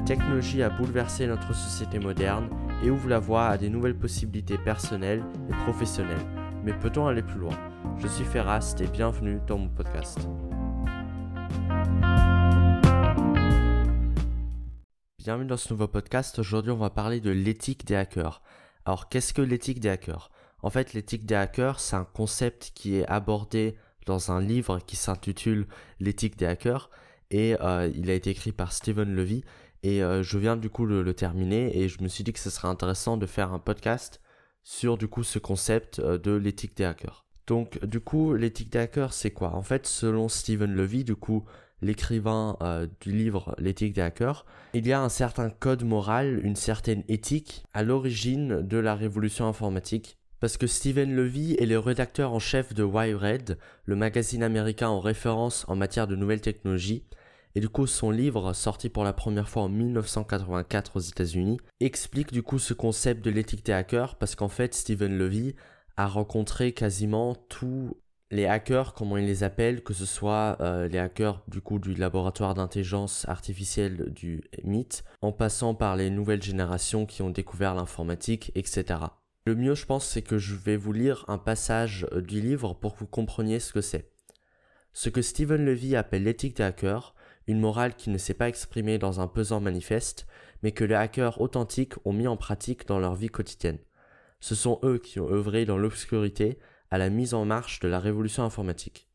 La technologie a bouleversé notre société moderne et ouvre la voie à des nouvelles possibilités personnelles et professionnelles. Mais peut-on aller plus loin? Je suis Ferrast et bienvenue dans mon podcast. Bienvenue dans ce nouveau podcast. Aujourd'hui, on va parler de l'éthique des hackers. Alors, qu'est-ce que l'éthique des hackers? En fait, l'éthique des hackers, c'est un concept qui est abordé dans un livre qui s'intitule L'éthique des hackers et euh, il a été écrit par Steven Levy et euh, je viens du coup le, le, terminer et je me suis dit que ce serait intéressant de faire un podcast sur du coup ce concept euh, de l'éthique des hackers. Donc du coup l'éthique des hackers c'est quoi? En fait selon Steven Levy du coup l'écrivain euh, du livre L'éthique des hackers, il y a un certain code moral, une certaine éthique à l'origine de la révolution informatique. Parce que Steven Levy est le rédacteur en chef de Wired, le magazine américain en référence en matière de nouvelles technologies, et du coup, son livre, sorti pour la première fois en 1984 aux États-Unis, explique du coup ce concept de l'éthique des hackers parce qu'en fait, Steven Levy a rencontré quasiment tous les hackers, comment il les appelle, que ce soit euh, les hackers du coup du laboratoire d'intelligence artificielle du MIT, en passant par les nouvelles générations qui ont découvert l'informatique, etc. Le mieux, je pense, c'est que je vais vous lire un passage euh, du livre pour que vous compreniez ce que c'est. Ce que Steven Levy appelle l'éthique des hackers, une morale qui ne s'est pas exprimée dans un pesant manifeste, mais que les hackers authentiques ont mis en pratique dans leur vie quotidienne. Ce sont eux qui ont œuvré dans l'obscurité à la mise en marche de la révolution informatique.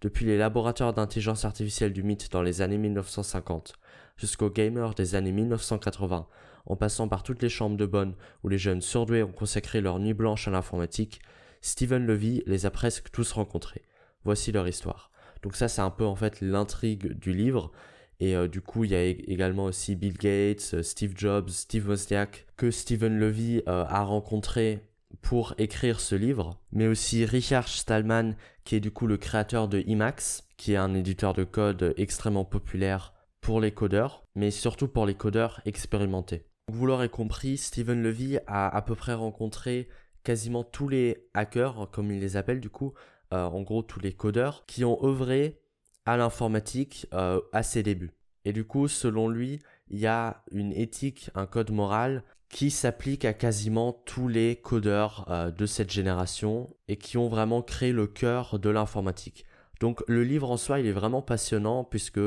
Depuis les laboratoires d'intelligence artificielle du mythe dans les années 1950, jusqu'aux gamers des années 1980, en passant par toutes les chambres de bonne où les jeunes surdoués ont consacré leur nuit blanche à l'informatique, Stephen Levy les a presque tous rencontrés. Voici leur histoire. Donc ça, c'est un peu en fait l'intrigue du livre. Et euh, du coup, il y a également aussi Bill Gates, euh, Steve Jobs, Steve Wozniak, que Stephen Levy euh, a rencontré pour écrire ce livre, mais aussi Richard Stallman, qui est du coup le créateur de Emacs, qui est un éditeur de code extrêmement populaire pour les codeurs, mais surtout pour les codeurs expérimentés. Vous l'aurez compris, Stephen Levy a à peu près rencontré quasiment tous les hackers, comme il les appelle du coup, euh, en gros tous les codeurs, qui ont œuvré à l'informatique euh, à ses débuts. Et du coup, selon lui, il y a une éthique, un code moral qui s'applique à quasiment tous les codeurs euh, de cette génération et qui ont vraiment créé le cœur de l'informatique. Donc le livre en soi, il est vraiment passionnant puisque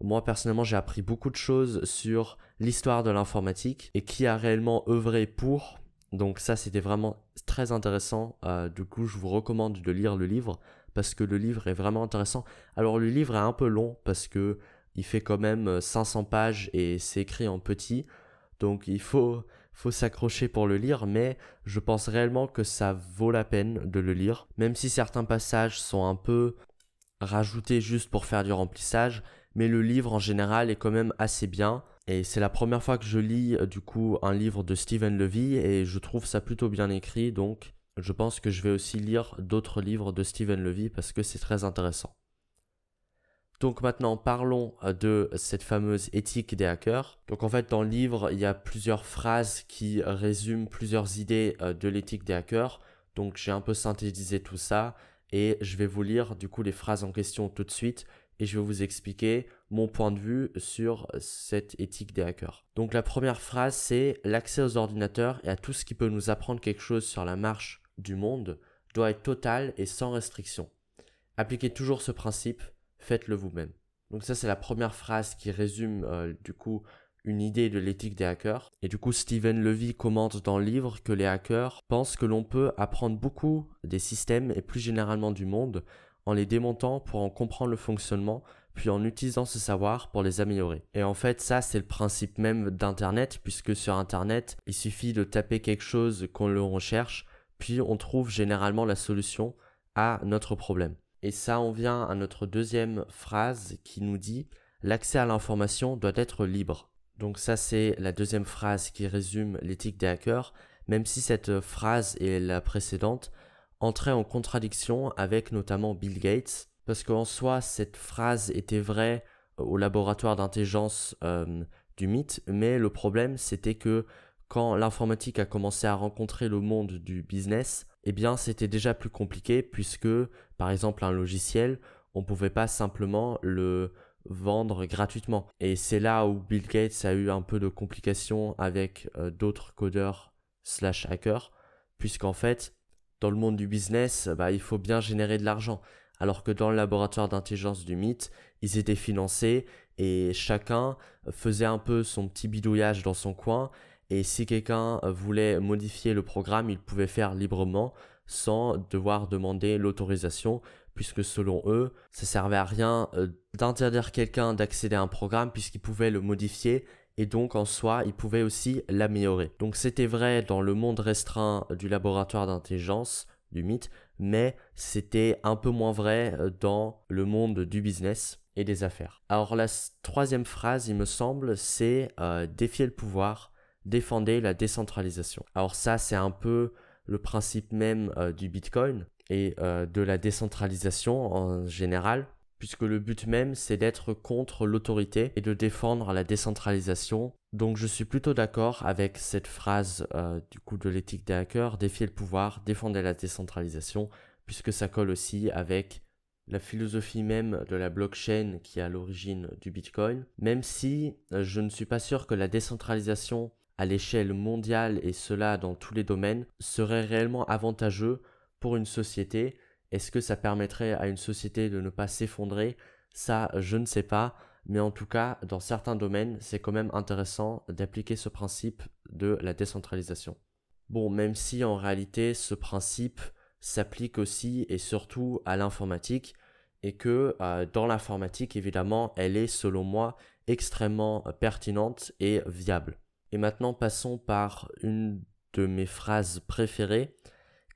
moi personnellement, j'ai appris beaucoup de choses sur l'histoire de l'informatique et qui a réellement œuvré pour donc ça, c'était vraiment très intéressant. Euh, du coup, je vous recommande de lire le livre parce que le livre est vraiment intéressant. Alors le livre est un peu long parce que il fait quand même 500 euh, pages et c'est écrit en petit. Donc il faut, faut s'accrocher pour le lire, mais je pense réellement que ça vaut la peine de le lire. Même si certains passages sont un peu rajoutés juste pour faire du remplissage, mais le livre en général est quand même assez bien. Et c'est la première fois que je lis euh, du coup un livre de Stephen Levy et je trouve ça plutôt bien écrit donc je pense que je vais aussi lire d'autres livres de Stephen Levy parce que c'est très intéressant. Donc maintenant parlons euh, de cette fameuse éthique des hackers. Donc en fait dans le livre il y a plusieurs phrases qui résument plusieurs idées euh, de l'éthique des hackers. Donc j'ai un peu synthétisé tout ça et je vais vous lire du coup les phrases en question tout de suite et je vais vous expliquer mon point de vue sur cette éthique des hackers. Donc la première phrase c'est l'accès aux ordinateurs et à tout ce qui peut nous apprendre quelque chose sur la marche du monde doit être total et sans restriction. Appliquez toujours ce principe, faites-le vous-même. Donc ça c'est la première phrase qui résume euh, du coup une idée de l'éthique des hackers. Et du coup, Steven Levy commente dans le livre que les hackers pensent que l'on peut apprendre beaucoup des systèmes et plus généralement du monde en les démontant pour en comprendre le fonctionnement, puis en utilisant ce savoir pour les améliorer. Et en fait, ça, c'est le principe même d'Internet, puisque sur Internet, il suffit de taper quelque chose qu'on le recherche, puis on trouve généralement la solution à notre problème. Et ça, on vient à notre deuxième phrase qui nous dit l'accès à l'information doit être libre. Donc ça, c'est la deuxième phrase qui résume l'éthique des hackers, même si cette phrase et la précédente entrait en contradiction avec notamment Bill Gates, parce qu'en soi, cette phrase était vraie euh, au laboratoire d'intelligence euh, du mythe, mais le problème c'était que quand l'informatique a commencé à rencontrer le monde du business, eh bien c'était déjà plus compliqué puisque par exemple un logiciel, on pouvait pas simplement le vendre gratuitement. Et c'est là où Bill Gates a eu un peu de complications avec euh, d'autres codeurs slash hackers, puisqu'en fait, dans le monde du business, bah, il faut bien générer de l'argent. Alors que dans le laboratoire d'intelligence du mythe, ils étaient financés et chacun faisait un peu son petit bidouillage dans son coin. Et si quelqu'un voulait modifier le programme, il pouvait faire librement sans devoir demander l'autorisation, puisque selon eux, ça servait à rien euh, d'interdire quelqu'un d'accéder à un programme puisqu'il pouvait le modifier et donc en soi, il pouvait aussi l'améliorer. Donc c'était vrai dans le monde restreint du laboratoire d'intelligence du mythe, mais c'était un peu moins vrai euh, dans le monde du business et des affaires. Alors la troisième phrase, il me semble, c'est euh, défier le pouvoir, défendez la décentralisation. Alors ça, c'est un peu le principe même euh, du Bitcoin et de la décentralisation en général puisque le but même c'est d'être contre l'autorité et de défendre la décentralisation. Donc je suis plutôt d'accord avec cette phrase euh, du coup de l'éthique des hackers, défier le pouvoir, défendre la décentralisation, puisque ça colle aussi avec la philosophie même de la blockchain qui est à l'origine du Bitcoin, même si euh, je ne suis pas sûr que la décentralisation à l'échelle mondiale et cela dans tous les domaines serait réellement avantageux pour une société est-ce que ça permettrait à une société de ne pas s'effondrer? Ça, je ne sais pas. Mais en tout cas, dans certains domaines, c'est quand même intéressant d'appliquer ce principe de la décentralisation. Bon, même si en réalité ce principe s'applique aussi et surtout à l'informatique, et que euh, dans l'informatique, évidemment, elle est selon moi extrêmement pertinente et viable. Et maintenant, passons par une de mes phrases préférées,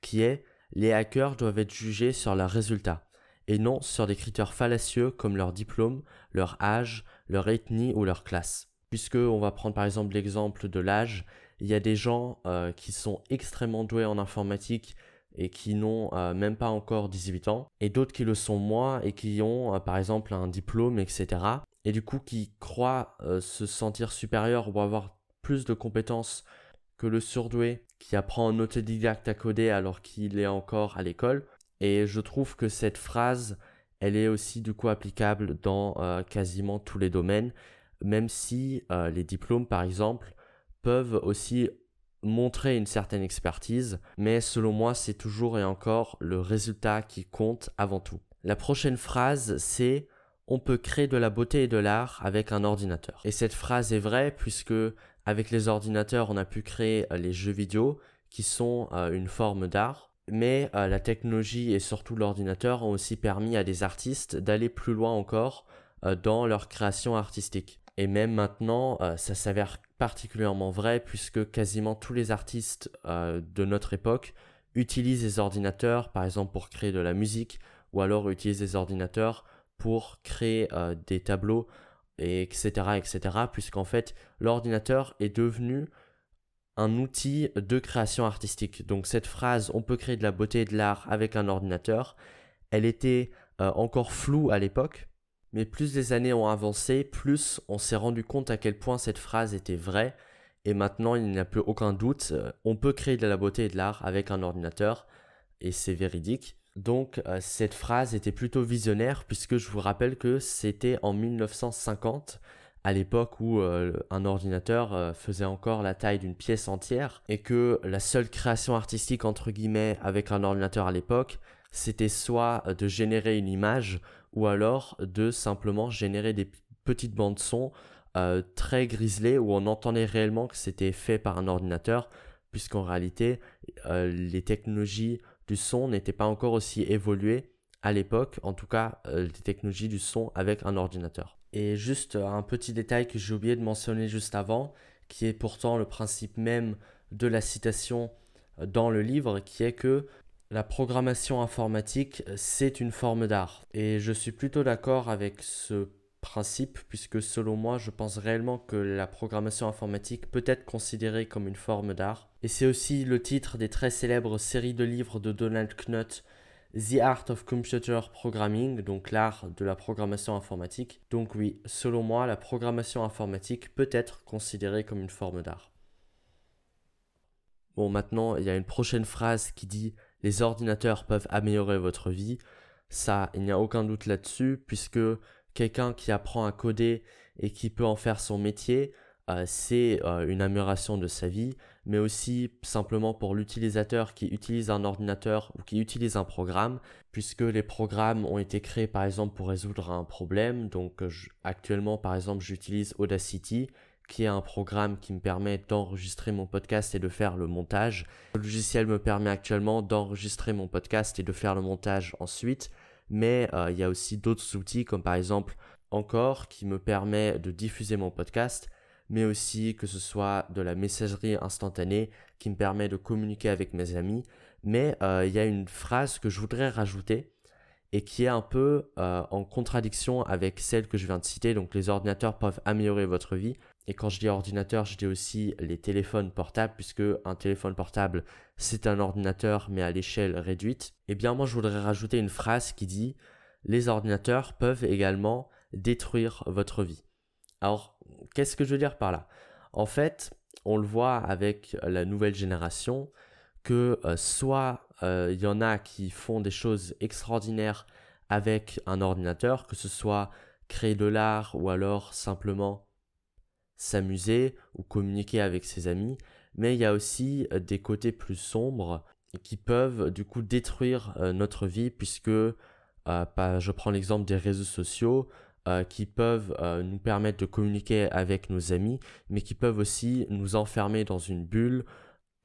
qui est les hackers doivent être jugés sur leurs résultats, et non sur des critères fallacieux comme leur diplôme, leur âge, leur ethnie ou leur classe. Puisque on va prendre par exemple l'exemple de l'âge, il y a des gens euh, qui sont extrêmement doués en informatique et qui n'ont euh, même pas encore 18 ans, et d'autres qui le sont moins et qui ont euh, par exemple un diplôme, etc. Et du coup qui croient se sentir supérieurs ou avoir plus de compétences que le surdoué qui apprend en autodidacte à coder alors qu'il est encore à l'école. Et je trouve que cette phrase, elle est aussi du coup applicable dans euh, quasiment tous les domaines, même si euh, les diplômes par exemple peuvent aussi montrer une certaine expertise, mais selon moi c'est toujours et encore le résultat qui compte avant tout. La prochaine phrase c'est on peut créer de la beauté et de l'art avec un ordinateur. Et cette phrase est vraie puisque avec les ordinateurs, on a pu créer euh, les jeux vidéo qui sont euh, une forme d'art. Mais euh, la technologie et surtout l'ordinateur ont aussi permis à des artistes d'aller plus loin encore dans leur création artistique. Et même maintenant, ça s'avère particulièrement vrai puisque quasiment tous les artistes de notre époque utilisent les ordinateurs, par exemple pour créer de la musique, ou alors utilisent les ordinateurs pour créer des tableaux et etc., etc., puisqu'en fait, l'ordinateur est devenu un outil de création artistique. Donc cette phrase, on peut créer de la beauté et de l'art avec un ordinateur, elle était euh, encore floue à l'époque, mais plus les années ont avancé, plus on s'est rendu compte à quel point cette phrase était vraie, et maintenant il n'y a plus aucun doute, euh, on peut créer de la beauté et de l'art avec un ordinateur, et c'est véridique. Donc euh, cette phrase était plutôt visionnaire puisque je vous rappelle que c'était en 1950 à l'époque où euh, un ordinateur euh, faisait encore la taille d'une pièce entière et que la seule création artistique entre guillemets avec un ordinateur à l'époque c'était soit de générer une image ou alors de simplement générer des petites bandes son très griselées où on entendait réellement que c'était fait par un ordinateur puisqu'en réalité les technologies du son n'était pas encore aussi évolué à l'époque, en tout cas euh, les technologies du son avec un ordinateur. Et juste euh, un petit détail que j'ai oublié de mentionner juste avant, qui est pourtant le principe même de la citation euh, dans le livre, qui est que la programmation informatique, c'est une forme d'art. Et je suis plutôt d'accord avec ce principe, puisque selon moi, je pense réellement que la programmation informatique peut être considérée comme une forme d'art. Et c'est aussi le titre des très célèbres séries de livres de Donald Knuth, The Art of Computer Programming, donc l'art de la programmation informatique. Donc oui, selon moi, la programmation informatique peut être considérée comme une forme d'art. Bon, maintenant, il y a une prochaine phrase qui dit les ordinateurs peuvent améliorer votre vie. Ça, il n'y a aucun doute là-dessus, puisque quelqu'un qui apprend à coder et qui peut en faire son métier, euh, c'est euh, une amélioration de sa vie, mais aussi simplement pour l'utilisateur qui utilise un ordinateur ou qui utilise un programme, puisque les programmes ont été créés par exemple pour résoudre un problème. Donc actuellement par exemple j'utilise Audacity, qui est un programme qui me permet d'enregistrer mon podcast et de faire le montage. Le logiciel me permet actuellement d'enregistrer mon podcast et de faire le montage ensuite, mais euh, il y a aussi d'autres outils comme par exemple Encore qui me permet de diffuser mon podcast mais aussi que ce soit de la messagerie instantanée qui me permet de communiquer avec mes amis. Mais euh, il y a une phrase que je voudrais rajouter et qui est un peu euh, en contradiction avec celle que je viens de citer. Donc les ordinateurs peuvent améliorer votre vie. Et quand je dis ordinateur, je dis aussi les téléphones portables, puisque un téléphone portable, c'est un ordinateur, mais à l'échelle réduite. Eh bien, moi, je voudrais rajouter une phrase qui dit les ordinateurs peuvent également détruire votre vie. Alors, Qu'est-ce que je veux dire par là? En fait, on le voit avec la nouvelle génération que euh, soit euh, il y en a qui font des choses extraordinaires avec un ordinateur, que ce soit créer de l'art ou alors simplement s'amuser ou communiquer avec ses amis, mais il y a aussi euh, des côtés plus sombres qui peuvent du coup détruire notre vie puisque je prends l'exemple des réseaux sociaux, euh, qui peuvent euh, nous permettre de communiquer avec nos amis, mais qui peuvent aussi nous enfermer dans une bulle.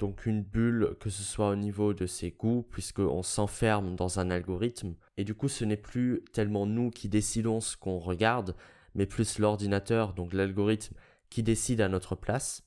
Donc une bulle que ce soit au niveau de ses goûts, puisqu'on s'enferme dans un algorithme. Et du coup, ce n'est plus tellement nous qui décidons ce qu'on regarde, mais plus l'ordinateur, donc l'algorithme, qui décide à notre place.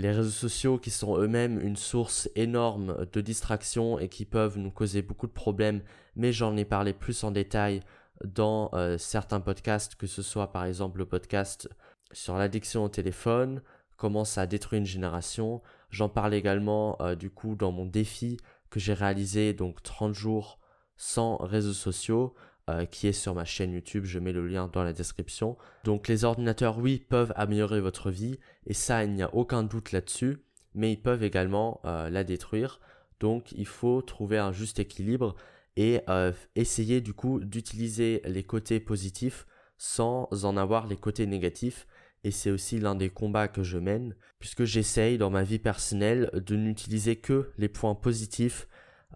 Les réseaux sociaux qui sont eux-mêmes une source énorme de distraction et qui peuvent nous causer beaucoup de problèmes, mais j'en ai parlé plus en détail dans euh, certains podcasts, que ce soit par exemple le podcast sur l'addiction au téléphone, comment ça détruit une génération. J'en parle également euh, du coup dans mon défi que j'ai réalisé, donc 30 jours sans réseaux sociaux, euh, qui est sur ma chaîne YouTube, je mets le lien dans la description. Donc les ordinateurs, oui, peuvent améliorer votre vie, et ça, il n'y a aucun doute là-dessus, mais ils peuvent également la détruire. Donc il faut trouver un juste équilibre et euh, essayer du coup d'utiliser les côtés positifs sans en avoir les côtés négatifs. Et c'est aussi l'un des combats que je mène, puisque j'essaye dans ma vie personnelle de n'utiliser que les points positifs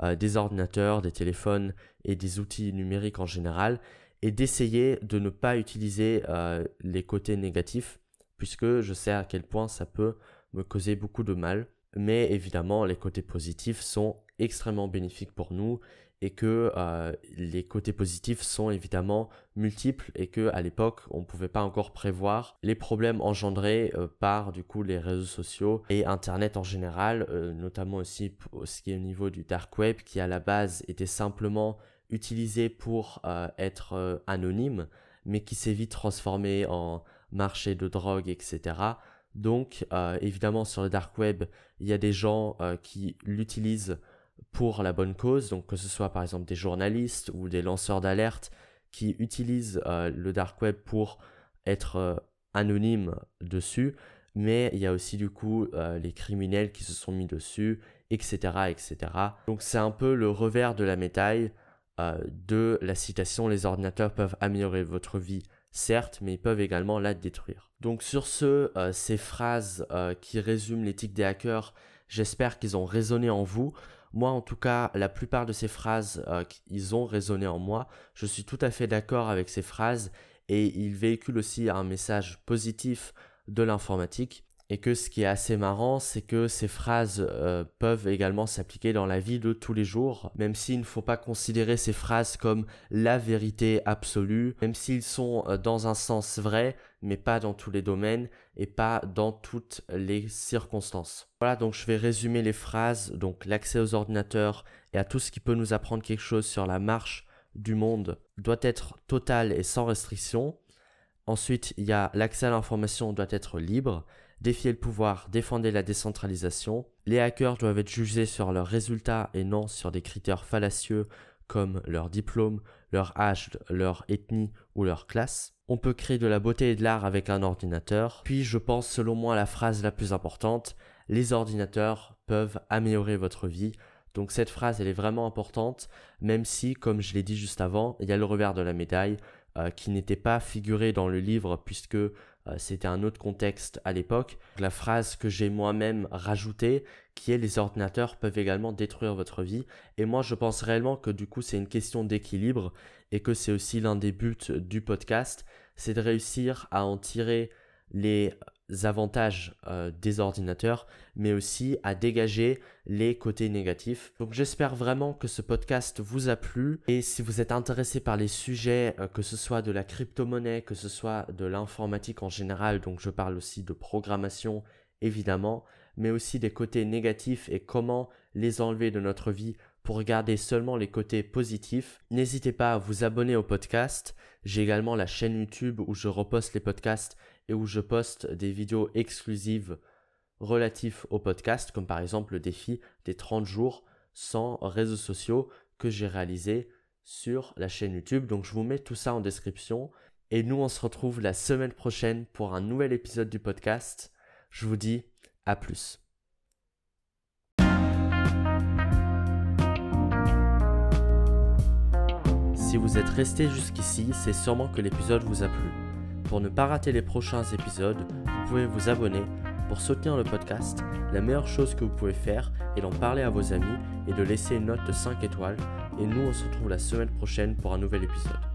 euh, des ordinateurs, des téléphones et des outils numériques en général, et d'essayer de ne pas utiliser euh, les côtés négatifs, puisque je sais à quel point ça peut me causer beaucoup de mal. Mais évidemment, les côtés positifs sont extrêmement bénéfiques pour nous et que euh, les côtés positifs sont évidemment multiples et que à l'époque on ne pouvait pas encore prévoir les problèmes engendrés euh, par du coup les réseaux sociaux et internet en général euh, notamment aussi ce qui est au niveau du dark web qui à la base était simplement utilisé pour être anonyme mais qui s'est vite transformé en marché de drogue etc donc évidemment sur le dark web il y a des gens qui l'utilisent pour la bonne cause, donc que ce soit par exemple des journalistes ou des lanceurs d'alerte qui utilisent euh, le dark web pour être euh, anonymes dessus, mais il y a aussi du coup euh, les criminels qui se sont mis dessus, etc. etc. Donc c'est un peu le revers de la médaille de la citation les ordinateurs peuvent améliorer votre vie, certes, mais ils peuvent également la détruire. Donc sur ce, ces phrases qui résument l'éthique des hackers, j'espère qu'ils ont résonné en vous. Moi, en tout cas, la plupart de ces phrases, euh, ils ont résonné en moi. Je suis tout à fait d'accord avec ces phrases et ils véhiculent aussi un message positif de l'informatique et que ce qui est assez marrant, c'est que ces phrases euh, peuvent également s'appliquer dans la vie de tous les jours, même s'il ne faut pas considérer ces phrases comme la vérité absolue, même s'ils sont euh, dans un sens vrai, mais pas dans tous les domaines et pas dans toutes les circonstances. Voilà, donc je vais résumer les phrases, donc l'accès aux ordinateurs et à tout ce qui peut nous apprendre quelque chose sur la marche du monde doit être total et sans restriction. Ensuite, il y a l'accès à l'information doit être libre défier le pouvoir, défendre la décentralisation. Les hackers doivent être jugés sur leurs résultats et non sur des critères fallacieux comme leur diplôme, leur âge, leur ethnie ou leur classe. On peut créer de la beauté et de l'art avec un ordinateur. Puis je pense selon moi la phrase la plus importante, les ordinateurs peuvent améliorer votre vie. Donc cette phrase elle est vraiment importante, même si comme je l'ai dit juste avant, il y a le revers de la médaille. Euh, qui n'était pas figuré dans le livre puisque euh, c'était un autre contexte à l'époque. La phrase que j'ai moi-même rajoutée, qui est les ordinateurs peuvent également détruire votre vie. Et moi, je pense réellement que du coup, c'est une question d'équilibre et que c'est aussi l'un des buts du podcast, c'est de réussir à en tirer les avantages euh, des ordinateurs, mais aussi à dégager les côtés négatifs. Donc j'espère vraiment que ce podcast vous a plu. Et si vous êtes intéressé par les sujets, euh, que ce soit de la crypto-monnaie, que ce soit de l'informatique en général, donc je parle aussi de programmation évidemment, mais aussi des côtés négatifs et comment les enlever de notre vie pour regarder seulement les côtés positifs, n'hésitez pas à vous abonner au podcast. J'ai également la chaîne YouTube où je reposte les podcasts et où je poste des vidéos exclusives relatives au podcast, comme par exemple le défi des 30 jours sans réseaux sociaux que j'ai réalisé sur la chaîne YouTube. Donc je vous mets tout ça en description. Et nous, on se retrouve la semaine prochaine pour un nouvel épisode du podcast. Je vous dis à plus. Si vous êtes resté jusqu'ici, c'est sûrement que l'épisode vous a plu. Pour ne pas rater les prochains épisodes, vous pouvez vous abonner. Pour soutenir le podcast, la meilleure chose que vous pouvez faire est d'en parler à vos amis et de laisser une note de 5 étoiles. Et nous, on se retrouve la semaine prochaine pour un nouvel épisode.